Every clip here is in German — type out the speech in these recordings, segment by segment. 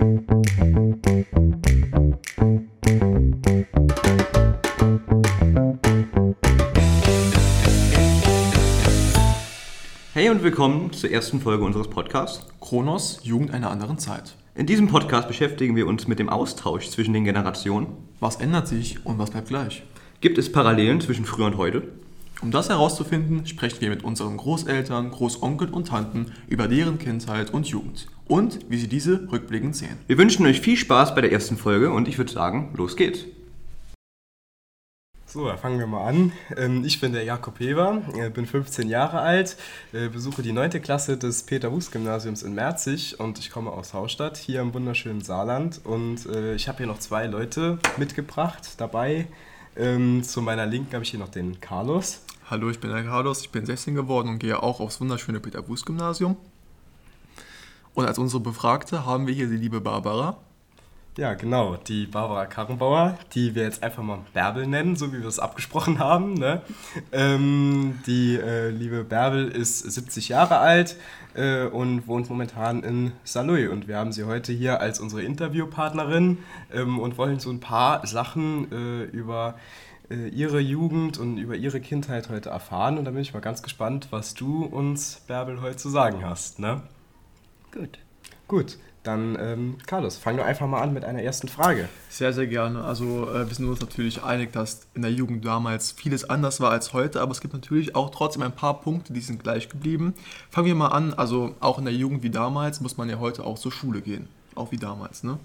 Hey und willkommen zur ersten Folge unseres Podcasts. Kronos, Jugend einer anderen Zeit. In diesem Podcast beschäftigen wir uns mit dem Austausch zwischen den Generationen. Was ändert sich und was bleibt gleich? Gibt es Parallelen zwischen früher und heute? Um das herauszufinden, sprechen wir mit unseren Großeltern, Großonkeln und Tanten über deren Kindheit und Jugend und wie sie diese rückblickend sehen. Wir wünschen euch viel Spaß bei der ersten Folge und ich würde sagen, los geht's. So, da fangen wir mal an. Ähm, Ich bin der Jakob Heber, äh, bin 15 Jahre alt, äh, besuche die 9. Klasse des Peter-Wuß-Gymnasiums in Merzig und ich komme aus Haustadt, hier im wunderschönen Saarland. Und äh, ich habe hier noch zwei Leute mitgebracht dabei. Ähm, Zu meiner Linken habe ich hier noch den Carlos. Hallo, ich bin der Carlos, ich bin 16 geworden und gehe auch aufs wunderschöne Peter-Wuß-Gymnasium. Und als unsere Befragte haben wir hier die liebe Barbara. Ja, genau, die Barbara Karrenbauer, die wir jetzt einfach mal Bärbel nennen, so wie wir es abgesprochen haben. Ne? Ähm, die äh, liebe Bärbel ist 70 Jahre alt äh, und wohnt momentan in Saarlouis. Und wir haben sie heute hier als unsere Interviewpartnerin ähm, und wollen so ein paar Sachen äh, über äh, ihre Jugend und über ihre Kindheit heute erfahren. Und da bin ich mal ganz gespannt, was du uns, Bärbel, heute zu sagen hast. Ne? Gut. Gut, dann ähm, Carlos, fang doch einfach mal an mit einer ersten Frage. Sehr, sehr gerne. Also äh, wir sind uns natürlich einig, dass in der Jugend damals vieles anders war als heute, aber es gibt natürlich auch trotzdem ein paar Punkte, die sind gleich geblieben. Fangen wir mal an, also auch in der Jugend wie damals muss man ja heute auch zur Schule gehen. Auch wie damals, ne?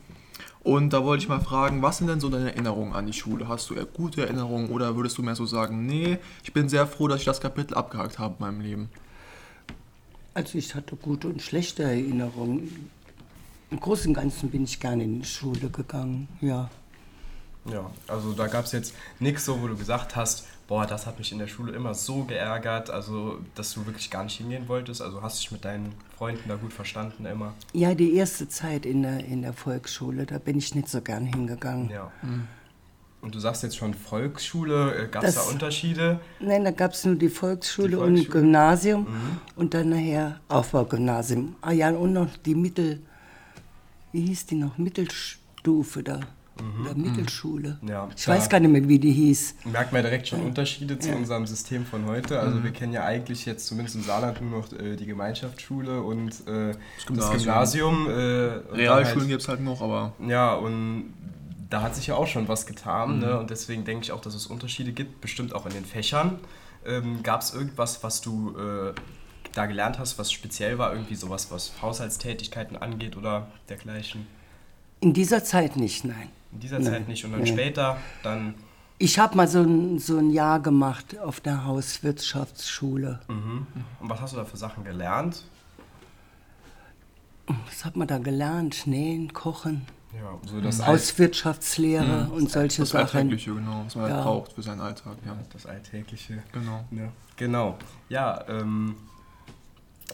Und da wollte ich mal fragen, was sind denn so deine Erinnerungen an die Schule? Hast du eher gute Erinnerungen oder würdest du mehr so sagen, nee, ich bin sehr froh, dass ich das Kapitel abgehakt habe in meinem Leben? Also ich hatte gute und schlechte Erinnerungen. Im Großen und Ganzen bin ich gerne in die Schule gegangen, ja. Ja, also da gab es jetzt nichts so, wo du gesagt hast, boah, das hat mich in der Schule immer so geärgert, also dass du wirklich gar nicht hingehen wolltest. Also hast dich mit deinen Freunden da gut verstanden immer. Ja, die erste Zeit in der, in der Volksschule, da bin ich nicht so gern hingegangen. Ja. Und du sagst jetzt schon Volksschule, gab es da Das- Unterschiede? Nein, da gab es nur die Volksschule, Die und Volksschule. Mhm. Gymnasium und dann nachher Aufbaugymnasium. Ah ja, und noch die Mittel, wie hieß die noch, Mittelstufe da. Oder Mittelschule. Mhm. Ja, ich weiß gar nicht mehr, wie die hieß. Merkt man direkt schon Unterschiede zu unserem System von heute. Also wir kennen ja eigentlich jetzt zumindest im Saarland nur noch äh, die Gemeinschaftsschule und äh, das Gymnasium. Gymnasium. äh, und Realschulen halt- gibt es halt noch, aber Ja, und da hat sich ja auch schon was getan. Mhm. Ne? Und deswegen denke ich auch, dass es Unterschiede gibt, bestimmt auch in den Fächern. Ähm, Gab es irgendwas, was du äh, da gelernt hast, was speziell war? Irgendwie sowas, was Haushaltstätigkeiten angeht oder dergleichen? In dieser Zeit nicht, nein. In dieser Zeit nicht. Und dann später, dann. Ich habe mal so ein, so ein Jahr gemacht auf der Hauswirtschaftsschule. Mhm. Und was hast du da für Sachen gelernt? Was hat man da gelernt? Nähen, Kochen, Ja, so das, Alt, Hauswirtschaftslehre und solche das Sachen. Alltägliche, genau, was man Ja. halt braucht für seinen Alltag. Ja. das Alltägliche. Genau. Ja, genau. Ja, ähm,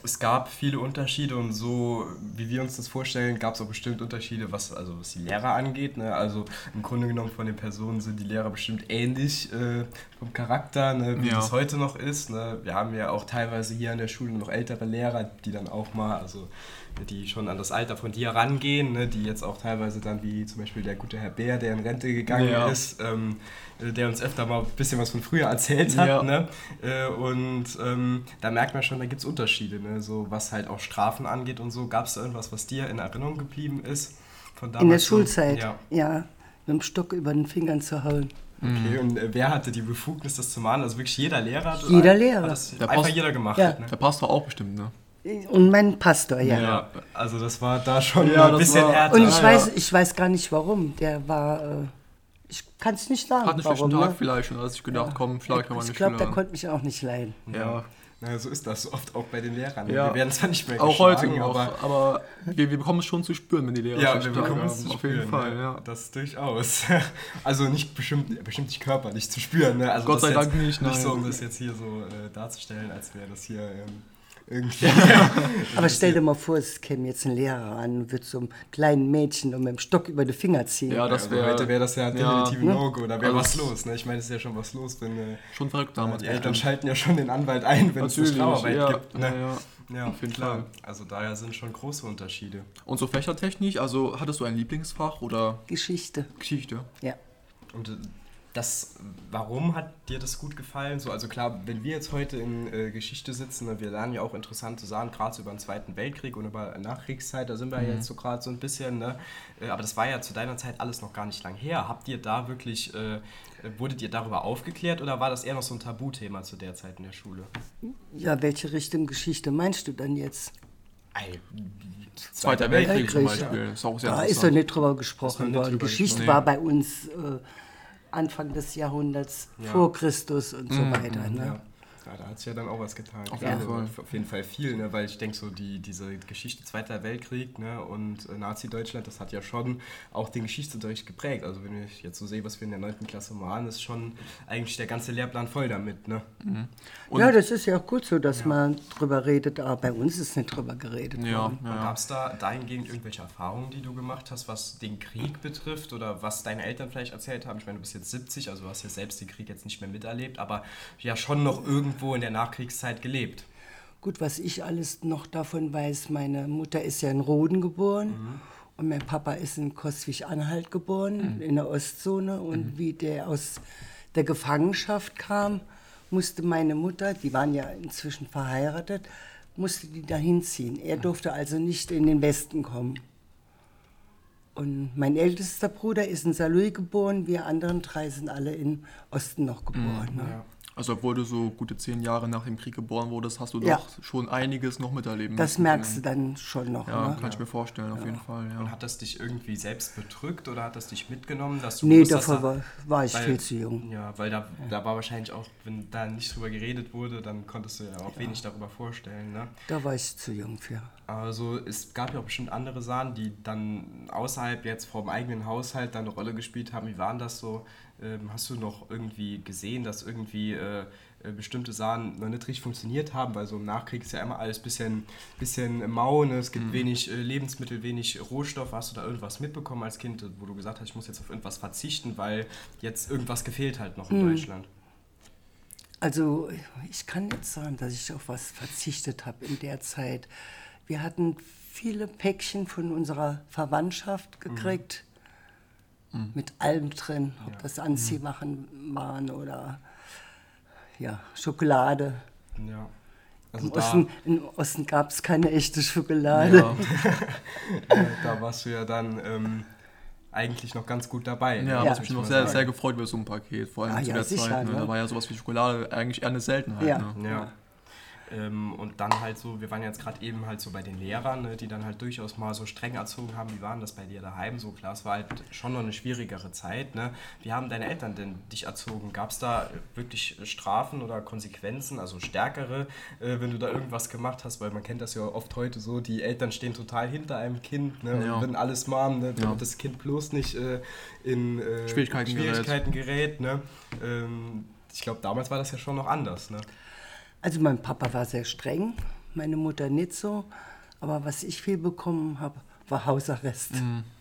es gab viele Unterschiede und so, wie wir uns das vorstellen, gab es auch bestimmt Unterschiede, was, also was die Lehrer angeht. Ne? Also im Grunde genommen von den Personen sind die Lehrer bestimmt ähnlich äh, vom Charakter, ne? wie Ja. das heute noch ist. Ne? Wir haben ja auch teilweise hier an der Schule noch ältere Lehrer, die dann auch mal, also die schon an das Alter von dir rangehen, ne? die jetzt auch teilweise dann, wie zum Beispiel der gute Herr Bär, der in Rente gegangen Ja. ist, ähm, der uns öfter mal ein bisschen was von früher erzählt hat. Ja. Ne? Äh, und ähm, da merkt man schon, da gibt es Unterschiede, ne? so was halt auch Strafen angeht und so. Gab es da irgendwas, was dir in Erinnerung geblieben ist? Von damals In der? Schulzeit, Ja. ja. mit dem Stock über den Fingern zu hauen. Okay, und äh, wer hatte die Befugnis, das zu machen? Also wirklich jeder Lehrer? hat- Jeder hat Lehrer. Das Der einfach Post- jeder gemacht. Ja. hat, Ne? Der passt doch auch bestimmt, ne? Und mein Pastor, ja. Ja. also das war da schon Ja, ein bisschen härter. Und ich Ja, weiß, ja. ich weiß gar nicht warum. Der war, äh, ich kann es nicht sagen, Hat einen schlechten Tag ne? vielleicht und hat sich gedacht, komm, schlag ich mal Ich eine glaube, der konnte mich auch nicht leiden. Ja, Na, so ist das oft auch bei den Lehrern. ne? Ja. Wir werden zwar nicht mehr auch heute noch, aber aber, wir, wir bekommen es schon zu spüren, wenn die Lehrer Ja, wir bekommen es zu auf spüren. jeden Fall, ne? ja. Das durchaus. Also nicht bestimmt, bestimmt nicht körperlich zu spüren. Ne? Also Gott sei Dank nicht, Nicht so, nein. um das jetzt hier so äh, darzustellen, als wäre das hier ähm. Aber stell dir mal vor, es käme jetzt ein Lehrer an und würde so einem kleinen Mädchen und mit dem Stock über die Finger ziehen. Ja, das also wäre heute wäre das ja definitiv ein? No-Go. Da wäre Also was los. Ne? Ich meine, es ist ja schon was los, wenn äh, schon verrückt damals. die Eltern schalten ja schon den Anwalt ein, wenn es eine Strafarbeit ja, gibt. Ne? ja, ja. Ja, Auf jeden klar. Fall. Also daher sind schon große Unterschiede. Und so fächertechnisch, also hattest du ein Lieblingsfach oder Geschichte. Geschichte? Ja. Und äh, das, warum hat dir das gut gefallen? So, also klar, wenn wir jetzt heute in äh, Geschichte sitzen, ne, wir lernen ja auch interessante Sachen, gerade so über den Zweiten Weltkrieg und über Nachkriegszeit, da sind wir jetzt so gerade so ein bisschen, ne? Äh, aber das war ja zu deiner Zeit alles noch gar nicht lang her. Habt ihr da wirklich, äh, wurdet ihr darüber aufgeklärt oder war das eher noch so ein Tabuthema zu der Zeit in der Schule? Ja, welche Richtung Geschichte meinst du dann jetzt? Ei, Zweiter Weltkrieg zum Weltkrieg, Beispiel. Ist auch sehr Da ist doch nicht drüber Ist gesprochen worden. Geschichte gesprochen, war bei uns äh, Anfang des Jahrhunderts vor Christus und so weiter. Ne? Ja. Ja, da hat sich ja dann auch was getan. Auf jeden Fall. Auf jeden Fall viel, ne? weil ich denke, so die, diese Geschichte Zweiter Weltkrieg ne? und äh, Nazi-Deutschland, das hat ja schon auch den Geschichtsunterricht geprägt. Also wenn ich jetzt so sehe, was wir in der 9. Klasse machen, ist schon eigentlich der ganze Lehrplan voll damit. Ne? Ja, das ist ja auch gut so, dass man drüber redet, aber bei uns ist nicht drüber geredet Ja, worden. Ja. Gab es da dahingehend irgendwelche Erfahrungen, die du gemacht hast, was den Krieg betrifft oder was deine Eltern vielleicht erzählt haben? Ich meine, du bist jetzt 70, also du hast ja selbst den Krieg jetzt nicht mehr miterlebt, aber ja schon noch irgendwo in der Nachkriegszeit gelebt. Gut, was ich alles noch davon weiß, meine Mutter ist ja in Roden geboren und mein Papa ist in Koswig-Anhalt geboren, in der Ostzone. Und wie der aus der Gefangenschaft kam, musste meine Mutter, die waren ja inzwischen verheiratet, musste die dahin ziehen. Er durfte also nicht in den Westen kommen. Und mein ältester Bruder ist in Saarlouis geboren, wir anderen drei sind alle im Osten noch geboren. Ne? Also obwohl du so gute zehn Jahre nach dem Krieg geboren wurdest, hast du Ja. doch schon einiges noch miterleben Das müssen. merkst du dann schon noch. Ja, ne? kann ich mir vorstellen, auf jeden Fall. Und Ja. hat das dich irgendwie selbst bedrückt oder hat das dich mitgenommen, dass du Nee, dass war, war ich weil- viel zu jung. Ja, weil da, da war wahrscheinlich auch, wenn da nicht drüber geredet wurde, dann konntest du ja auch wenig darüber vorstellen. Ne? Da war ich zu jung für. Also es gab ja auch bestimmt andere Sachen, die dann außerhalb jetzt vom eigenen Haushalt dann eine Rolle gespielt haben. Wie waren das so? Ähm, hast du noch irgendwie gesehen, dass irgendwie äh, äh, bestimmte Sachen noch nicht richtig funktioniert haben? Weil so im Nachkrieg ist ja immer alles ein bisschen, bisschen mau, ne? es gibt wenig äh, Lebensmittel, wenig Rohstoffe. Hast du da irgendwas mitbekommen als Kind, wo du gesagt hast, ich muss jetzt auf irgendwas verzichten, weil jetzt irgendwas gefehlt halt noch in Deutschland? Also ich kann nicht sagen, dass ich auf was verzichtet habe in der Zeit. Wir hatten viele Päckchen von unserer Verwandtschaft gekriegt. Mit allem drin, ob das Anziehmachen waren oder ja, Schokolade. Ja. Also Im da, Osten, Im Osten gab es keine echte Schokolade. Ja. da warst du ja dann ähm, eigentlich noch ganz gut dabei. ne? Ja, Ja. ich bin noch sehr, sehr gefreut über so ein Paket, vor allem Ah, zu ja, der sicher, Zeit. Ne? ne? Da war ja sowas wie Schokolade eigentlich eher eine Seltenheit. Ja. Ne? Ja. Ähm, und dann halt so, wir waren jetzt gerade eben halt so bei den Lehrern, ne, die dann halt durchaus mal so streng erzogen haben. Wie waren das bei dir daheim? So klar, es war halt schon noch eine schwierigere Zeit. Ne? Wie haben deine Eltern denn dich erzogen? Gab es da wirklich Strafen oder Konsequenzen, also stärkere, äh, wenn du da irgendwas gemacht hast? Weil man kennt das ja oft heute so, die Eltern stehen total hinter einem Kind ne, Ja. und würden alles machen, ne, damit Ja. das Kind bloß nicht äh, in äh, Schwierigkeiten gerät. Schwierigkeiten gerät. ne? ähm, ich glaube, damals war das ja schon noch anders. Ne? Also mein Papa war sehr streng, meine Mutter nicht so. Aber was ich viel bekommen habe, war Hausarrest.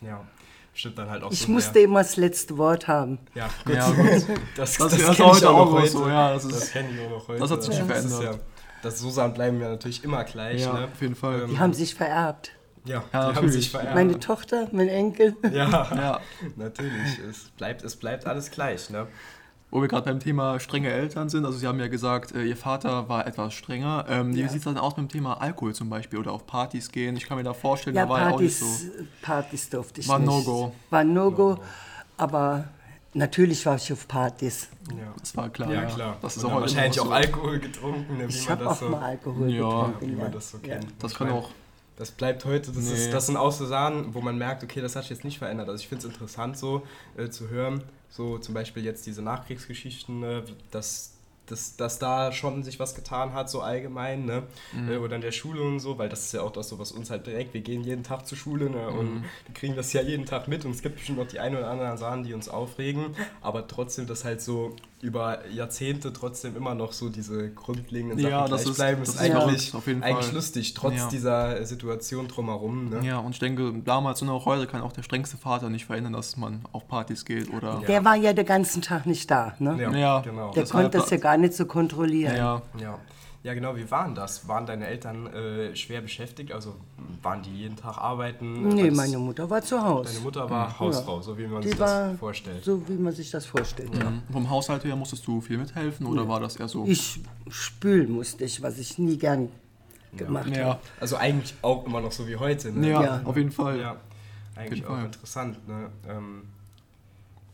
Ja, stimmt dann halt auch Ich so musste der- immer das letzte Wort haben. Ja, gut. Ja, gut. Das, Das das, ist kenn ich heute auch noch heute. so, ja, das das kenne ich auch noch heute. das hat sich ist verändert. Ja, das so Sachen bleiben ja natürlich immer gleich. Ja, ne? auf jeden Fall. Die haben sich vererbt. Ja, die Ja, haben natürlich. sich vererbt. Meine Tochter, mein Enkel. ja, Ja. natürlich. Es bleibt, es bleibt alles gleich. Ne? Wo wir gerade beim Thema strenge Eltern sind, also Sie haben ja gesagt, äh, Ihr Vater war etwas strenger. Ähm, Wie Ja. sieht es dann aus mit dem Thema Alkohol zum Beispiel oder auf Partys gehen? Ich kann mir da vorstellen, Ja, da war er auch nicht Partys, so. Partys durfte ich War nicht. No-Go. War No-Go. Aber natürlich war ich auf Partys. Ja. Das war klar. Ja, klar. Das ist auch wahrscheinlich noch auch so. Alkohol getrunken, ne, wie Ich man habe das auch so, mal Alkohol Ja, getrunken. wie man ja. das so Ja. kennt. Das kann auch. Das bleibt heute, das, Nee. ist, das sind auch so Sachen, wo man merkt, okay, das hat sich jetzt nicht verändert. Also ich finde es interessant so äh, zu hören, so zum Beispiel jetzt diese Nachkriegsgeschichten, ne, dass, dass, dass da schon sich was getan hat, so allgemein, ne? Mhm. Äh, oder in der Schule und so, weil das ist ja auch das, so, was uns halt direkt, wir gehen jeden Tag zur Schule ne? Mhm. und wir kriegen das ja jeden Tag mit und es gibt bestimmt noch die ein oder anderen Sachen, die uns aufregen, aber trotzdem, dass halt so über Jahrzehnte trotzdem immer noch so diese grundlegenden Sachen Ja, das gleich ist- bleiben, das ist eigentlich, verrückt, auf jeden eigentlich Fall. lustig, trotz Ja. dieser Situation drumherum. Ne? Ja, und ich denke, damals und auch heute kann auch der strengste Vater nicht verhindern, dass man auf Partys geht oder. Der war ja den ganzen Tag nicht da. Ne? Ja, Ja. genau. Der Das konnte ja das ja gar nicht so kontrollieren. Ja, Ja. Ja, genau, wie waren das? Waren deine Eltern äh, schwer beschäftigt? Also waren die jeden Tag arbeiten? Nee, War das- meine Mutter war zu Hause. Deine Mutter war Hausfrau, so wie man Die sich war das vorstellt. so, wie man sich das vorstellt. Ja. Mhm. Vom Haushalt her musstest du viel mithelfen oder war das eher so? Ich spülen musste ich, was ich nie gern gemacht ja. habe. Also eigentlich auch immer noch so wie heute. Ne? Ja, Ja. auf jeden Fall. Ja, eigentlich jeden auch Fall. interessant. Ne? Ähm,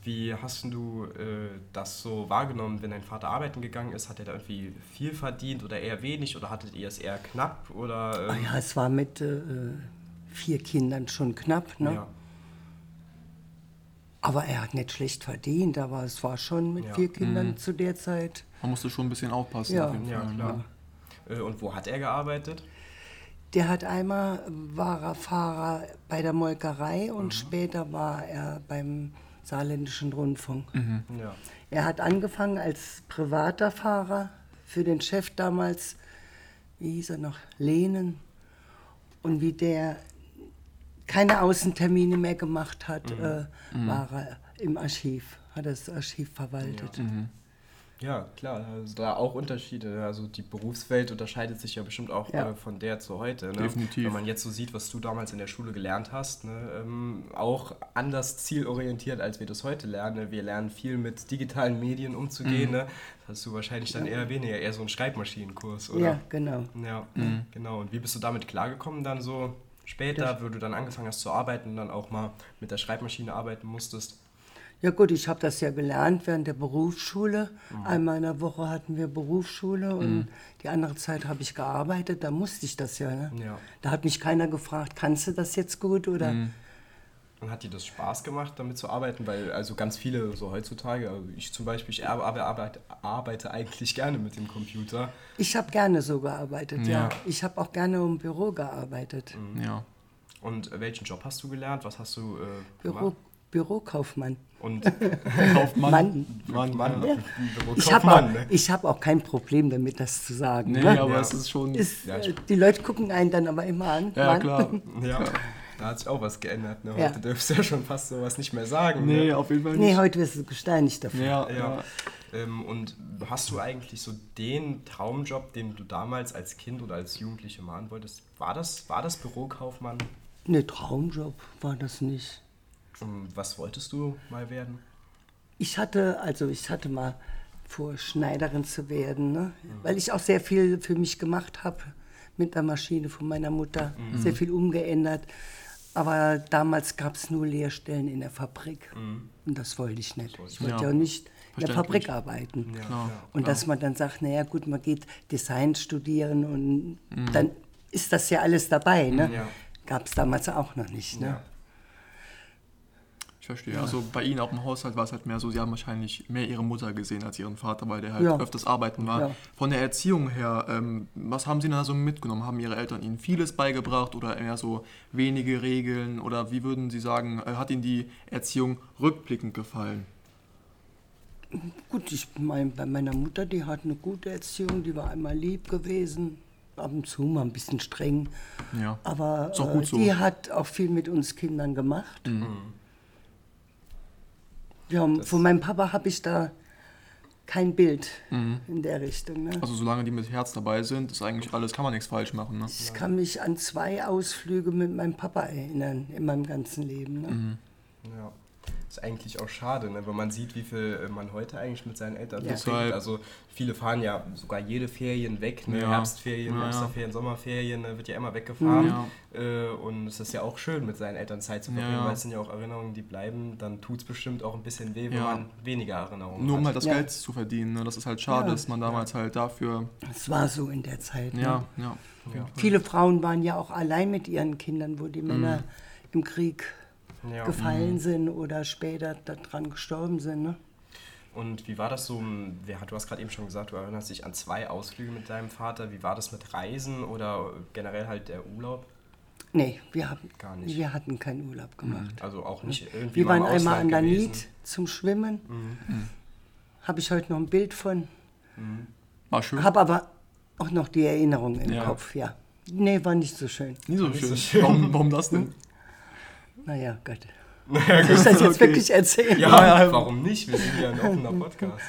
wie hast du äh, das so wahrgenommen, wenn dein Vater arbeiten gegangen ist? Hat er da irgendwie viel verdient oder eher wenig oder hattet ihr es eher knapp? Oder, Ah ähm, ja, es war mit äh, vier Kindern schon knapp, ne? ja. Aber er hat nicht schlecht verdient, aber es war schon mit Ja. vier Kindern zu der Zeit. Man musste schon ein bisschen aufpassen. Ja. auf jeden ja, klar. Äh, und wo hat er gearbeitet? Der hat einmal, war er Fahrer bei der Molkerei und später war er beim Saarländischen Rundfunk. Ja. Er hat angefangen als privater Fahrer für den Chef damals, wie hieß er noch, Lehnen. Und wie der keine Außentermine mehr gemacht hat, äh, war er im Archiv, hat das Archiv verwaltet. Ja, klar, also da auch Unterschiede. Also die Berufswelt unterscheidet sich ja bestimmt auch Ja. äh, von der zu heute. Ne? Definitiv. Wenn man jetzt so sieht, was du damals in der Schule gelernt hast, ne? ähm, auch anders zielorientiert, als wir das heute lernen. Wir lernen viel mit digitalen Medien umzugehen. Ne? Das hast du wahrscheinlich dann eher weniger, eher so einen Schreibmaschinenkurs, oder? Ja, genau. Ja, genau. Und wie bist du damit klargekommen dann so später, wo du dann angefangen hast zu arbeiten und dann auch mal mit der Schreibmaschine arbeiten musstest? Ja gut, ich habe das ja gelernt während der Berufsschule. Einmal in der Woche hatten wir Berufsschule und die andere Zeit habe ich gearbeitet. Da musste ich das ja. Ne? Ja. Da hat mich keiner gefragt, kannst du das jetzt gut oder? Und hat dir das Spaß gemacht, damit zu arbeiten? Weil also ganz viele so heutzutage, also ich zum Beispiel, ich ar- ar- arbeite, arbeite eigentlich gerne mit dem Computer. Ich habe gerne so gearbeitet, ja. Ja. Ich habe auch gerne im Büro gearbeitet. Ja. Und welchen Job hast du gelernt? Was hast du äh, Büro, gemacht? Bürokaufmann. Und Kaufmann. Mann. Mann. Mann, Ja. Ich habe auch, ne? ich hab auch kein Problem damit, das zu sagen. Nee, ne? aber Ja. es ist schon. Ist, Ja, äh, die Leute gucken einen dann aber immer an. ja, Mann. klar. Ja, da hat sich auch was geändert. Ne? Ja. Heute dürfst du ja schon fast sowas nicht mehr sagen. Nee, Ne? auf jeden Fall nicht. Nee, heute wirst du gesteinigt dafür. ja, Ja. ja. Ähm, und hast du eigentlich so den Traumjob, den du damals als Kind oder als Jugendliche machen wolltest? War das, war das Bürokaufmann? Ne, Traumjob war das nicht. Ähm, Was wolltest du mal werden? Ich hatte, also ich hatte mal vor, Schneiderin zu werden, ne? weil ich auch sehr viel für mich gemacht habe mit der Maschine von meiner Mutter, sehr viel umgeändert. Aber damals gab es nur Lehrstellen in der Fabrik und das wollte ich nicht. Ich wollte Ja. ja auch nicht in der. Fabrik arbeiten. Ja, Klar. Und dass man dann sagt, naja gut, man geht Design studieren und dann ist das ja alles dabei. Ne? Ja. Gab es damals auch noch nicht. Ne? Ja. Ich verstehe. Also bei Ihnen auch im Haushalt war es halt mehr so, Sie haben wahrscheinlich mehr Ihre Mutter gesehen als Ihren Vater, weil der halt Ja. öfters arbeiten war. Ja. Von der Erziehung her, ähm, was haben Sie denn da so mitgenommen? Haben Ihre Eltern Ihnen vieles beigebracht oder eher so wenige Regeln? Oder wie würden Sie sagen, äh, hat Ihnen die Erziehung rückblickend gefallen? Gut, ich mein, bei meiner Mutter, die hat eine gute Erziehung, die war einmal lieb gewesen, ab und zu mal ein bisschen streng. Ja. Aber Ist auch äh, so. die hat auch viel mit uns Kindern gemacht. Ja, von meinem Papa habe ich da kein Bild in der Richtung. Ne? Also solange die mit Herz dabei sind, ist eigentlich alles, kann man nichts falsch machen. Ne? Ich kann mich an zwei Ausflüge mit meinem Papa erinnern in meinem ganzen Leben. Ne? Ja. Ist eigentlich auch schade, ne? wenn man sieht, wie viel äh, man heute eigentlich mit seinen Eltern Ja. verbringt. Also viele fahren ja sogar jede Ferien weg, ne? Ja. Herbstferien, Ja, ja. Osterferien, Sommerferien, ne? wird ja immer weggefahren. Ja. Äh, und es ist ja auch schön, mit seinen Eltern Zeit zu verbringen, ja. weil es sind ja auch Erinnerungen, die bleiben. Dann tut es bestimmt auch ein bisschen weh, wenn Ja. man weniger Erinnerungen Nur um hat. halt das Ja. Geld zu verdienen. Ne? Das ist halt schade, Ja. dass man damals halt dafür. Es war so in der Zeit. Ne? Ja, ja. Ja. Viele Frauen waren ja auch allein mit ihren Kindern, wo die Männer im Krieg Ja. gefallen sind oder später daran gestorben sind. Ne? Und wie war das so? wer hat- Du hast gerade eben schon gesagt, du erinnerst dich an zwei Ausflüge mit deinem Vater. Wie war das mit Reisen oder generell halt der Urlaub? Nee, wir, haben, Gar nicht. wir hatten keinen Urlaub gemacht. Also auch nicht irgendwie Wir mal im waren einmal an der? Nied zum Schwimmen. Mhm. Habe ich heute noch ein Bild von. War schön. Habe aber auch noch die Erinnerung im Ja. Kopf, ja. Nee, war nicht so schön. Nie so Nicht schön. so schön. Warum, warum das denn? Naja, Gott. Soll ich das jetzt Okay. wirklich erzählen? Ja, warum nicht? Wir sind ja ein offener Podcast.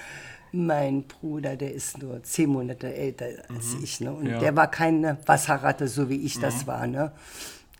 Mein Bruder, der ist nur zehn Monate älter als ich. Ne? Und Ja. der war keine Wasserratte, so wie ich das war. Ne?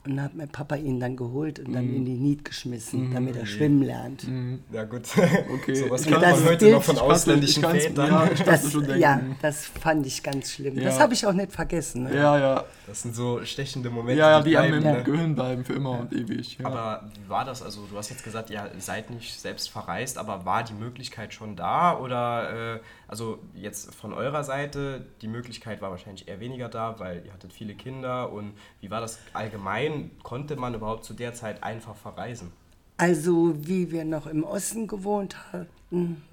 Und dann hat mein Papa ihn dann geholt und dann in die Nied geschmissen, damit er schwimmen lernt. Ja gut, Okay. sowas kann- man heute Bild- noch von ausländischen Vätern. Ja, Das, ja, das fand ich ganz schlimm. Das Ja. habe ich auch nicht vergessen. Ne? ja, ja. Das sind so stechende Momente, Ja, ja, die bleiben, einem im ne? Gehirn bleiben für immer und ewig. Ja. Aber wie war das? Also du hast jetzt gesagt, ihr seid nicht selbst verreist, aber war die Möglichkeit schon da? Oder äh, also jetzt von eurer Seite, die Möglichkeit war wahrscheinlich eher weniger da, weil ihr hattet viele Kinder und wie war das allgemein? Konnte man überhaupt zu der Zeit einfach verreisen? Also wie wir noch im Osten gewohnt hatten,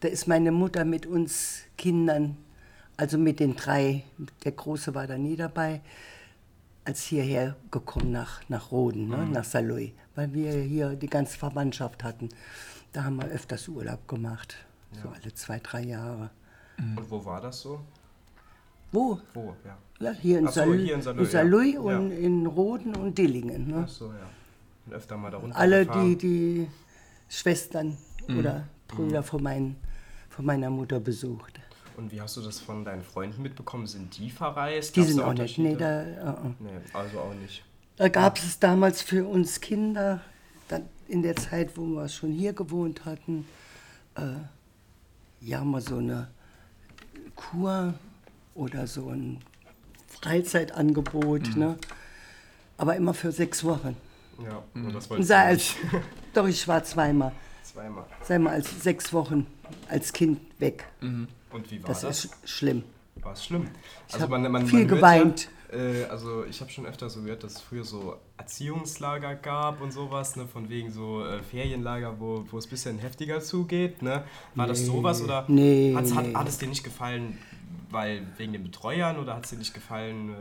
da ist meine Mutter mit uns Kindern, also mit den drei, der Große war da nie dabei, als hierher gekommen nach, nach Roden, ne, nach Saloy, weil wir hier die ganze Verwandtschaft hatten. Da haben wir öfters Urlaub gemacht, so alle zwei, drei Jahre. Und wo war das so? Wo? Wo, ja. Ja, hier in, Ach so, Sal hier in in Saarlouis, Saarlouis ja. und Ja. in Roden und Dillingen. Ne? Ach so, ja. Und öfter mal da runter alle die, die Schwestern oder Brüder Mhm. von, mein, von meiner Mutter besucht. Und wie hast du das von deinen Freunden mitbekommen? Sind die verreist? Die Gab's sind auch nicht. Nee, da, uh, uh. Nee, also auch nicht. da gab es damals für uns Kinder, dann in der Zeit, wo wir schon hier gewohnt hatten, äh, ja mal so eine Kur oder so ein Freizeitangebot, ne? aber immer für sechs Wochen. Ja, nur das wollte sei ich als, doch, ich war zweimal, zweimal. sei mal als sechs Wochen als Kind weg. Und wie war Das das? ist sch schlimm. War es schlimm? hab viel geweint. Ja, äh, also ich habe schon öfter so gehört, dass es früher so Erziehungslager gab und sowas, ne, von wegen so äh, Ferienlager, wo, wo es ein bisschen heftiger zugeht. Ne? War das sowas oder Nee, hat's, hat, nee. hat es dir nicht gefallen, weil wegen den Betreuern oder hat es dir nicht gefallen, äh,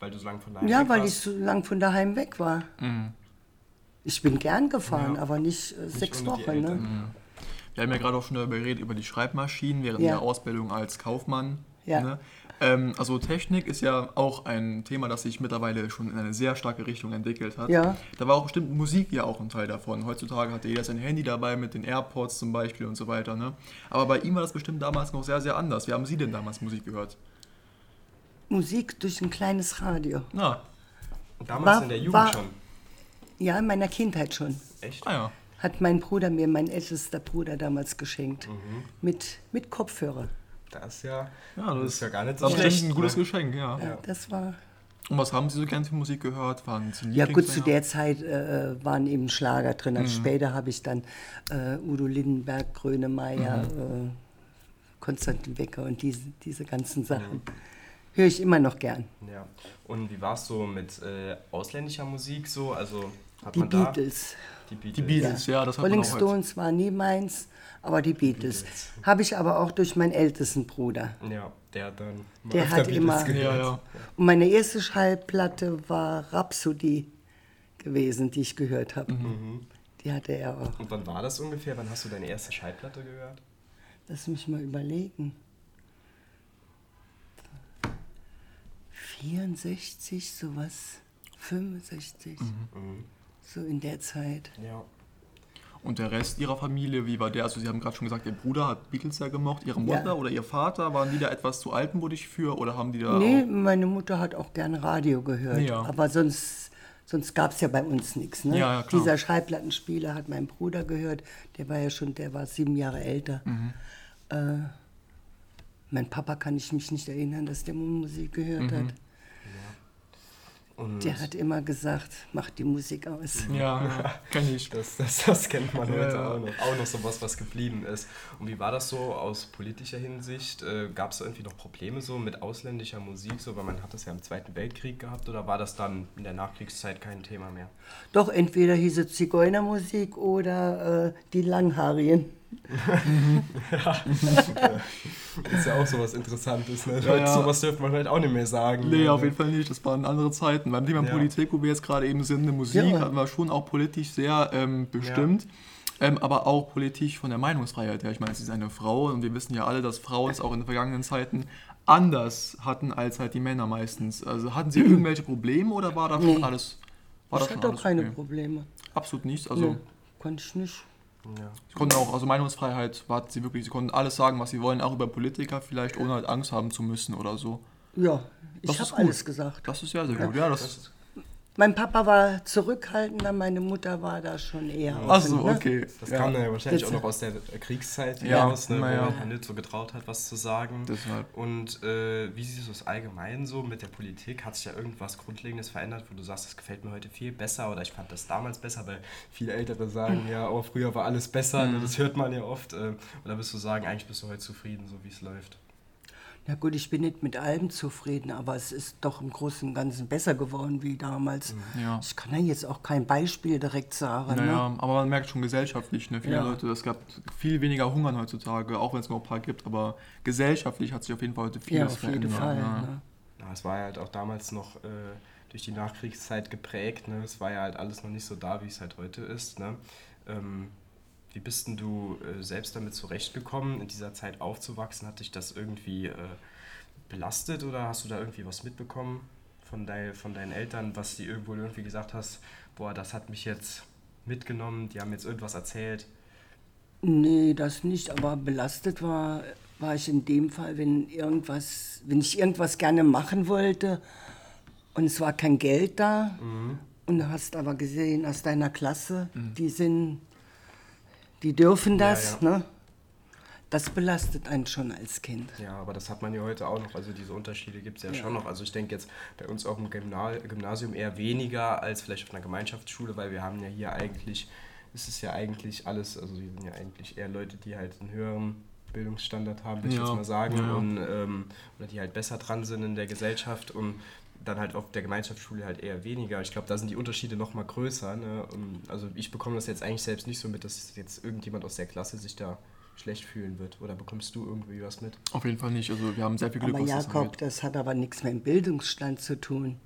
weil du so lange von daheim Ja, weg weil ich warst? so lang von daheim weg war. Ich bin gern gefahren, Ja. aber nicht äh, sechs ohne die Wochen. Ne? Eltern. Wir haben ja gerade auch schon darüber geredet, über die Schreibmaschinen während Ja. der Ausbildung als Kaufmann. Ja. Ne? Ähm, also Technik ist ja auch ein Thema, das sich mittlerweile schon in eine sehr starke Richtung entwickelt hat. Ja. Da war auch bestimmt Musik ja auch ein Teil davon. Heutzutage hat jeder sein Handy dabei mit den AirPods zum Beispiel und so weiter. Ne? Aber bei ihm war das bestimmt damals noch sehr, sehr anders. Wie haben Sie denn damals Musik gehört? Musik durch ein kleines Radio. Na, Damals War- in der Jugend war- schon. Ja, in meiner Kindheit schon. Echt? ah ja. Hat mein Bruder mir, mein ältester Bruder damals geschenkt. Mhm. Mit, mit Kopfhörer. Das ist ja, Ja, das, ist ja gar nicht so das ist schlecht. ein gutes ne? Geschenk, ja. Ja, das war. Und was haben Sie so gern für Musik gehört? Waren Sie Ja, gut, zu der Zeit äh, waren eben Schlager drin. Also Später habe ich dann äh, Udo Lindenberg, Grönemeyer, äh, Konstantin Wecker und diese, diese ganzen Sachen. Höre ich immer noch gern. Ja. Und wie war es so mit äh, ausländischer Musik so? Also Die Beatles. die Beatles? Die Beatles, ja, das hat Rolling man auch Stones war nie meins, aber die Beatles. Habe ich aber auch durch meinen ältesten Bruder. Ja, der hat dann Der hat Beatles immer-. Ja, ja. Und meine erste Schallplatte war Rhapsody gewesen, die ich gehört habe. Mhm. Die hatte er auch. Und wann war das ungefähr? Wann hast du deine erste Schallplatte gehört? Lass mich mal überlegen. 64, sowas. 65. Mhm. So in der Zeit. Ja. Und der Rest Ihrer Familie, wie war der? Also Sie haben gerade schon gesagt, Ihr Bruder hat Beatles ja gemocht. Ihre Mutter Ja. oder Ihr Vater, waren die da etwas zu altmodisch für oder haben die da Nee, meine Mutter hat auch gerne Radio gehört. Ja. Aber sonst, sonst gab es ja bei uns nichts. Ne? Ja. Dieser Schallplattenspieler hat mein Bruder gehört. Der war ja schon, der war sieben Jahre älter. Mhm. Äh, mein Papa kann ich mich nicht erinnern, dass der Musik gehört hat. Und Der hat immer gesagt, mach die Musik aus. Ja, kann ich. das, das, das kennt man heute Ja. auch noch. Auch noch sowas, was geblieben ist. Und wie war das so aus politischer Hinsicht? Äh, Gab es irgendwie noch Probleme so mit ausländischer Musik? So, weil man hat das ja im Zweiten Weltkrieg gehabt oder war das dann in der Nachkriegszeit kein Thema mehr? Doch entweder hieß es Zigeunermusik oder äh, die Langhaarigen. Das ist ja auch sowas Interessantes. Ne? Ja, ja. Sowas dürfte man halt auch nicht mehr sagen. Nee, ne? auf jeden Fall nicht. Das waren andere Zeiten. Beim Thema Ja. Politik, wo wir jetzt gerade eben sind, eine Musik, Ja. hatten wir schon auch politisch sehr ähm, bestimmt. Ähm, aber auch politisch von der Meinungsfreiheit her. Ich meine, sie ist eine Frau und wir wissen ja alle, dass Frauen es auch in den vergangenen Zeiten anders hatten als halt die Männer meistens. Also hatten sie irgendwelche Probleme oder war da schon Nee. alles? War ich hatte auch keine okay? Probleme. Absolut nicht. Also nee, konnte ich nicht. Ja. Sie konnten auch, also Meinungsfreiheit war sie wirklich, sie konnten alles sagen, was sie wollen, auch über Politiker vielleicht, ohne halt Angst haben zu müssen oder so. Ja, Das ich ist habe gut. alles gesagt. Das ist ja sehr gut. Ja, das, Das ist, Mein Papa war zurückhaltender, meine Mutter war da schon eher. Ach so, ne? okay. das ja. kam dann wahrscheinlich Das- auch noch aus der Kriegszeit Ja, raus, ne, wo na ja. man halt nicht so getraut hat, was zu sagen. Deshalb. Und äh, wie siehst du es allgemein so mit der Politik? Hat sich da irgendwas Grundlegendes verändert, wo du sagst, das gefällt mir heute viel besser oder ich fand das damals besser, weil viele Ältere sagen, ja, oh, früher war alles besser, Mhm. das hört man ja oft. Äh, oder wirst du sagen, eigentlich bist du heute zufrieden, so wie es läuft? Na gut, ich bin nicht mit allem zufrieden, aber es ist doch im Großen und Ganzen besser geworden wie damals. Ja. Ich kann ja jetzt auch kein Beispiel direkt sagen. Naja, Ne? aber man merkt schon gesellschaftlich, ne? viele Ja. Leute, es gab viel weniger Hungern heutzutage, auch wenn es noch ein paar gibt, aber gesellschaftlich hat sich auf jeden Fall heute Ja, vieles auf jeden verändert. Fall. ja. Ne? Ja, es war ja halt auch damals noch äh, durch die Nachkriegszeit geprägt. Ne? Es war ja halt alles noch nicht so da, wie es halt heute ist. Ne? Ähm, wie bist denn du äh, selbst damit zurechtgekommen, in dieser Zeit aufzuwachsen? Hat dich das irgendwie äh, belastet oder hast du da irgendwie was mitbekommen von, dein, von deinen Eltern, was die irgendwo irgendwie gesagt hast, boah, das hat mich jetzt mitgenommen, die haben jetzt irgendwas erzählt? Nee, das nicht, aber belastet war, war ich in dem Fall, wenn irgendwas, wenn ich irgendwas gerne machen wollte und es war kein Geld da und du hast aber gesehen aus deiner Klasse, die sind, die dürfen das, ja. ne? Das belastet einen schon als Kind. Ja, aber das hat man ja heute auch noch. Also diese Unterschiede gibt es ja, Ja. schon noch. Also ich denke jetzt bei uns auch im Gymna- Gymnasium eher weniger als vielleicht auf einer Gemeinschaftsschule, weil wir haben ja hier eigentlich, es ist ja eigentlich alles, also wir sind ja eigentlich eher Leute, die halt einen höheren Bildungsstandard haben, würde ich Ja, jetzt mal sagen. ja, ja. Und, ähm, oder die halt besser dran sind in der Gesellschaft und dann halt auf der Gemeinschaftsschule halt eher weniger. Ich glaube, da sind die Unterschiede noch mal größer. Ne? Und also ich bekomme das jetzt eigentlich selbst nicht so mit, dass jetzt irgendjemand aus der Klasse sich da schlecht fühlen wird. Oder bekommst du irgendwie was mit? Auf jeden Fall nicht, also wir haben sehr viel Glück, Aber was das Jakob, angeht. das hat aber nichts mit dem Bildungsstand zu tun.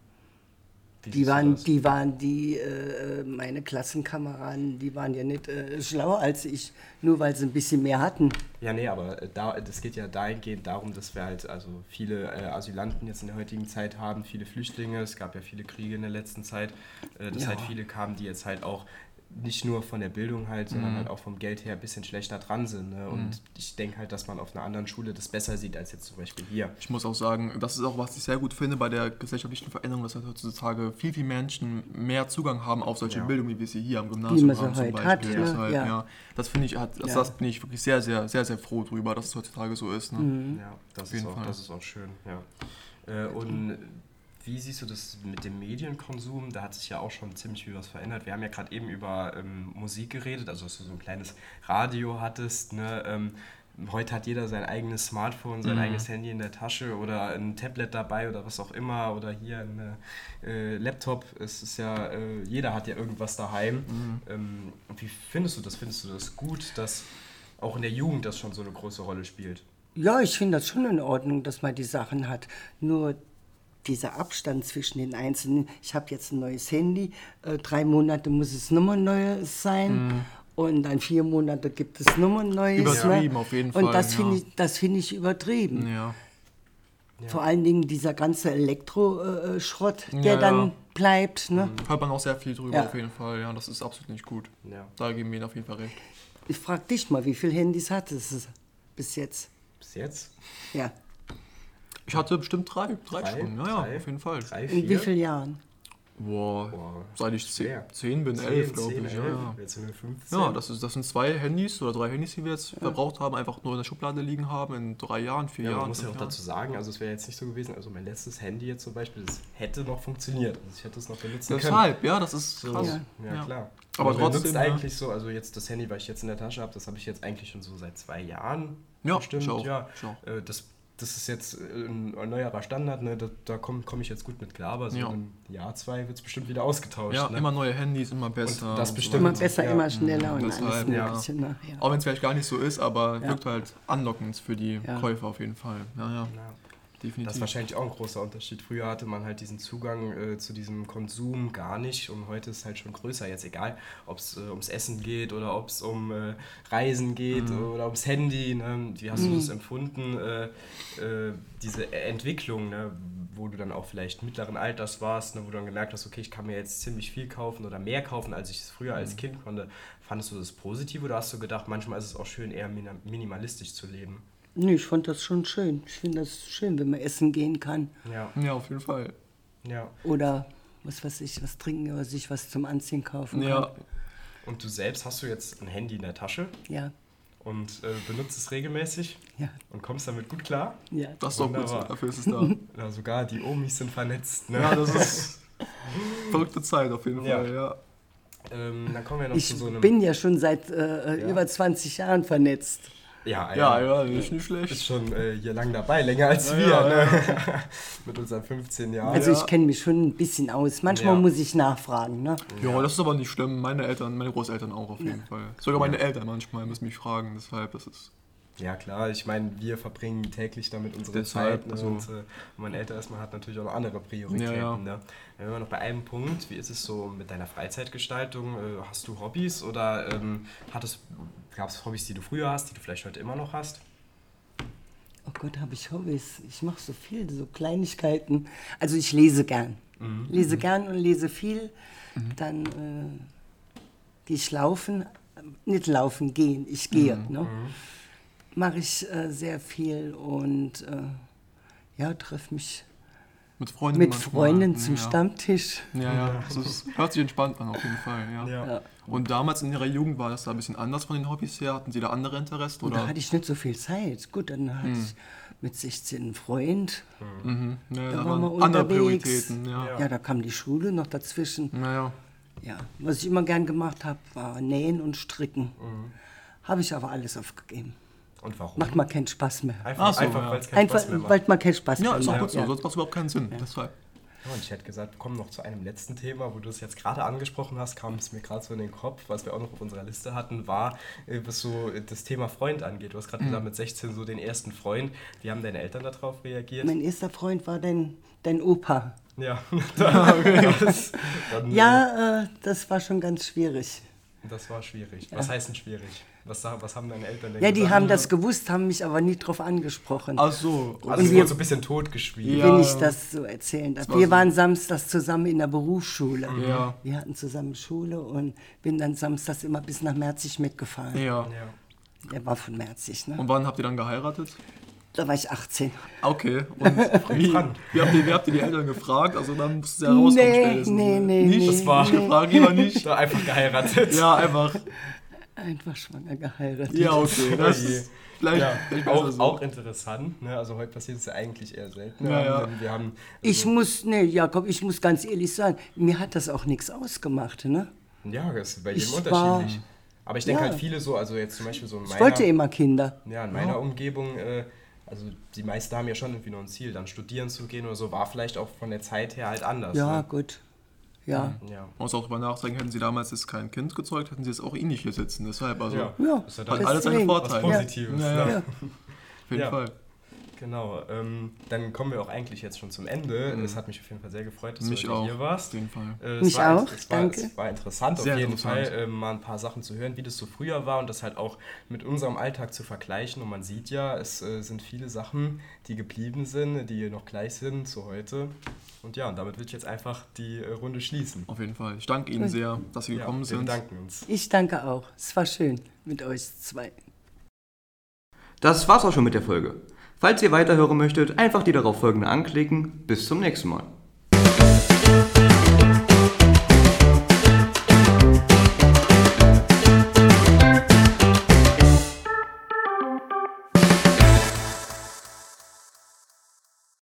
Die waren, die waren die, äh, meine Klassenkameraden, die waren ja nicht äh, schlauer als ich, nur weil sie ein bisschen mehr hatten. Ja, nee, aber äh, da, das geht ja dahingehend darum, dass wir halt also viele äh, Asylanten jetzt in der heutigen Zeit haben, viele Flüchtlinge, es gab ja viele Kriege in der letzten Zeit, äh, dass Ja. halt viele kamen, die jetzt halt auch nicht nur von der Bildung halt, sondern Mhm. halt auch vom Geld her ein bisschen schlechter dran sind. Ne? Und ich denke halt, dass man auf einer anderen Schule das besser sieht als jetzt zum Beispiel hier. Ich muss auch sagen, das ist auch, was ich sehr gut finde bei der gesellschaftlichen Veränderung, dass halt heutzutage viel, viel Menschen mehr Zugang haben auf solche Ja. Bildung, wie wir sie hier am Gymnasium haben zum heute Beispiel. hat, ne? Deshalb, Ja. ja. Das finde ich, hat, das, Ja. das bin ich wirklich sehr, sehr, sehr, sehr froh drüber, dass es heutzutage so ist. Ne? Mhm. Ja, das, Auf ist jeden auch, Fall. das ist auch schön, ja. Äh, und wie siehst du das mit dem Medienkonsum? Da hat sich ja auch schon ziemlich viel was verändert. Wir haben ja gerade eben über ähm, Musik geredet, also dass du so ein kleines Radio hattest. Ne? Ähm, heute hat jeder sein eigenes Smartphone, sein Mhm. eigenes Handy in der Tasche oder ein Tablet dabei oder was auch immer oder hier ein äh, Laptop. Es ist ja, äh, jeder hat ja irgendwas daheim. Mhm. Ähm, wie findest du das? Findest du das gut, dass auch in der Jugend das schon so eine große Rolle spielt? Ja, ich finde das schon in Ordnung, dass man die Sachen hat. Nur dieser Abstand zwischen den Einzelnen. Ich habe jetzt ein neues Handy, äh, drei Monate muss es nochmal neues sein. Und dann vier Monate gibt es nochmal neues. Übertrieben ne? auf jeden Und Fall, das ja. finde ich, das finde ich übertrieben. Ja. Vor allen Dingen dieser ganze Elektroschrott, der Ja, dann ja. bleibt. Ne? Hört man auch sehr viel drüber Ja. auf jeden Fall. Ja, das ist absolut nicht gut. Ja. Da geben wir Ihnen auf jeden Fall recht. Ich frage dich mal, wie viele Handys hattest du bis jetzt? Bis jetzt? Ja. Ich hatte bestimmt drei, drei, Drei? schon. Ja, ja, Drei? auf jeden Fall. Drei, In wie vielen Jahren? Boah, Boah, seit ich zehn, zehn bin, Zehn, elf, glaube ich. Ja, elf. ja. Jetzt sind wir 15. Ja, das, ist, das sind zwei Handys oder drei Handys, die wir jetzt verbraucht haben, einfach nur in der Schublade liegen haben, in drei Jahren, vier ja, man Jahren. muss ja auch Jahren. dazu sagen, also es wäre jetzt nicht so gewesen, also mein letztes Handy jetzt zum Beispiel, das hätte noch funktioniert. Also ich hätte es noch benutzen können. Deshalb, ja, das ist So, krass. ja, Ja. klar. Aber wer trotzdem, nutzt ja. eigentlich so, also jetzt das Handy, was ich jetzt in der Tasche habe, das habe ich jetzt eigentlich schon so seit zwei Jahren. Ja, bestimmt. ich auch, Ja, ich auch. Äh, das, das ist jetzt äh, ein erneuerer Standard, ne? da, da komme komm ich jetzt gut mit klar, aber so Ja. in einem Jahr, zwei wird es bestimmt wieder ausgetauscht. Ja, ne? immer neue Handys, immer besser. das und bestimmt. Immer besser, Ja. immer schneller und Deshalb, alles ein ja. bisschen. Ne? Ja. Auch wenn es vielleicht gar nicht so ist, aber Ja. wirkt halt anlockend für die Ja. Käufer auf jeden Fall. Ja, ja. Definitiv. Das ist wahrscheinlich auch ein großer Unterschied. Früher hatte man halt diesen Zugang äh, zu diesem Konsum gar nicht und heute ist es halt schon größer. Jetzt egal, ob es äh, ums Essen geht oder ob es um äh, Reisen geht Mhm. oder ums Handy. Ne? Wie hast du das empfunden, äh, äh, diese Entwicklung, ne? wo du dann auch vielleicht mittleren Alters warst, ne? wo du dann gemerkt hast, okay, ich kann mir jetzt ziemlich viel kaufen oder mehr kaufen, als ich es früher Mhm. als Kind konnte. Fandest du das positiv oder hast du gedacht, manchmal ist es auch schön, eher minimalistisch zu leben? Nee, ich fand das schon schön. Ich finde das schön, wenn man essen gehen kann. Ja, Ja, auf jeden Fall. ja. Oder was weiß ich, was trinken oder sich was zum Anziehen kaufen Ja, kann. Und du selbst hast du jetzt ein Handy in der Tasche Ja, und äh, benutzt es regelmäßig ja, und kommst damit gut klar. ja. das ist doch gut so. Dafür ist es da. Ja, sogar die Omis sind vernetzt. Ne? ja, das ist verrückte Zeit auf jeden Ja. Fall, ja. Ähm, dann kommen wir noch Ich zu so einem. bin ja schon seit äh, Ja. über 20 Jahren vernetzt. Ja, Ja, ja. ja, nicht, schlecht. schon äh, hier lang dabei, länger als Ja, wir, ja, ne? Mit unseren 15 Jahren. Also Ja. ich kenne mich schon ein bisschen aus. Manchmal Ja. muss ich nachfragen. Ne? Ja, das ist aber nicht schlimm. Meine Eltern, meine Großeltern auch auf jeden Fall. Sogar meine Eltern manchmal müssen mich fragen, deshalb, das ist. Ja klar, ich meine, wir verbringen täglich damit unsere Deshalb, Zeit. Ne? also- und äh, wenn man älter ist, man hat natürlich auch noch andere Prioritäten. Ja, ja. Ne? Wenn wir noch bei einem Punkt, wie ist es so mit deiner Freizeitgestaltung? Äh, hast du Hobbys oder ähm, gab es Hobbys, die du früher hast, die du vielleicht heute immer noch hast? Oh Gott, habe ich Hobbys. Ich mache so viel, so Kleinigkeiten. Also ich lese gern. Lese gern und lese viel. Dann äh, gehe ich laufen. Nicht laufen, gehen. Ich gehe. Ne? Mache ich äh, sehr viel und äh, ja, treffe mich Mit Freunden. mit. Freunden zum ja. Stammtisch. Ja, ja, das ist, hört sich entspannt an auf jeden Fall, ja. Ja. Und damals in ihrer Jugend war das da ein bisschen anders von den Hobbys her? Hatten Sie da andere Interessen? Und da Oder? hatte ich nicht so viel Zeit. Gut, dann hatte ich mit 16 einen Freund. Mhm. Ja, Da da waren wir unterwegs. Prioritäten, ja. Ja. Ja, da kam die Schule noch dazwischen. Naja, Ja, was ich immer gern gemacht habe, war Nähen und Stricken. Habe ich aber alles aufgegeben. Und warum? Macht mal keinen Spaß mehr. Einfach, Ach so, einfach ja. weil es keinen Einfach, Spaß mehr macht. weil man keinen Spaß ja, mehr ist auch macht. gut so, Ja. sonst macht es überhaupt keinen Sinn. Deshalb. Ja, und ich hätte gesagt, wir kommen noch zu einem letzten Thema, wo du es jetzt gerade angesprochen hast, kam es mir gerade so in den Kopf, was wir auch noch auf unserer Liste hatten, war, äh, was so das Thema Freund angeht. Du hast gerade gesagt, mit 16 so den ersten Freund. Wie haben deine Eltern darauf reagiert? Mein erster Freund war dein, dein Opa. ja, das, dann, Ja, äh, das war schon ganz schwierig. das war schwierig. Was heißt denn schwierig? Was, was haben deine Eltern denn Ja, die gesagt? haben das gewusst, haben mich aber nie drauf angesprochen. Ach so. Also es wir- wurde so ein bisschen totgeschwiegen. Ja. wenn ich das so erzählen darf. war Wir so- waren samstags zusammen in der Berufsschule. Ja. Wir hatten zusammen Schule und bin dann samstags immer bis nach Merzig mitgefahren. Ja. Ja. Der war von Merzig, ne? Und wann habt ihr dann geheiratet? Da war ich 18. Okay. Und wie, wie, habt ihr, wie habt ihr die Eltern gefragt? Also dann musst du ja rauskommen Nee, spätestens. nee, nee, Nicht? nee, das war nee. gefragt, lieber nicht. Da einfach geheiratet. Ja, einfach. Einfach schwanger geheiratet. Ja, okay. Das Oh ist vielleicht, Ja, vielleicht auch, so. auch interessant. Ne? Also heute passiert es ja eigentlich eher selten. Ja, ja. Wir haben, Ich muss, ne, Jakob, ich muss ganz ehrlich sagen, mir hat das auch nichts ausgemacht, ne? Ja, das ist bei jedem Ich unterschiedlich. war- Aber ich denke Ja. halt viele so, also jetzt zum Beispiel so in Ich meiner, wollte immer Kinder. ja, in meiner Umgebung, äh, also die meisten haben ja schon irgendwie noch ein Ziel, dann studieren zu gehen oder so, war vielleicht auch von der Zeit her halt anders. Ja, Ne? gut. Ja. Ja. Man muss auch drüber nachdenken, hätten sie damals jetzt kein Kind gezeugt, hätten sie jetzt auch ihn nicht hier sitzen. Deshalb, also Ja. Hat alles seine deswegen. was. Positives. Ja, ja. Ja. Auf jeden Ja. Fall. Genau, ähm, dann kommen wir auch eigentlich jetzt schon zum Ende. Es hat mich auf jeden Fall sehr gefreut, dass Mhm. Mich du heute auch. hier warst. Auf jeden Fall. Äh, es Mich war, auch, es war, danke. Es war interessant Sehr auf jeden interessant. Fall, ähm, mal ein paar Sachen zu hören, wie das so früher war und das halt auch mit unserem Alltag zu vergleichen. Und man sieht ja, es äh, sind viele Sachen, die geblieben sind, die noch gleich sind zu heute. Und ja, und damit will ich jetzt einfach die äh, Runde schließen. Auf jeden Fall. Ich danke Ihnen sehr, dass Sie Ja, gekommen wir sind. bedanken uns. Ich danke auch. Es war schön mit euch zwei. Das war's auch schon mit der Folge. Falls ihr weiterhören möchtet, einfach die darauf folgende anklicken. Bis zum nächsten Mal.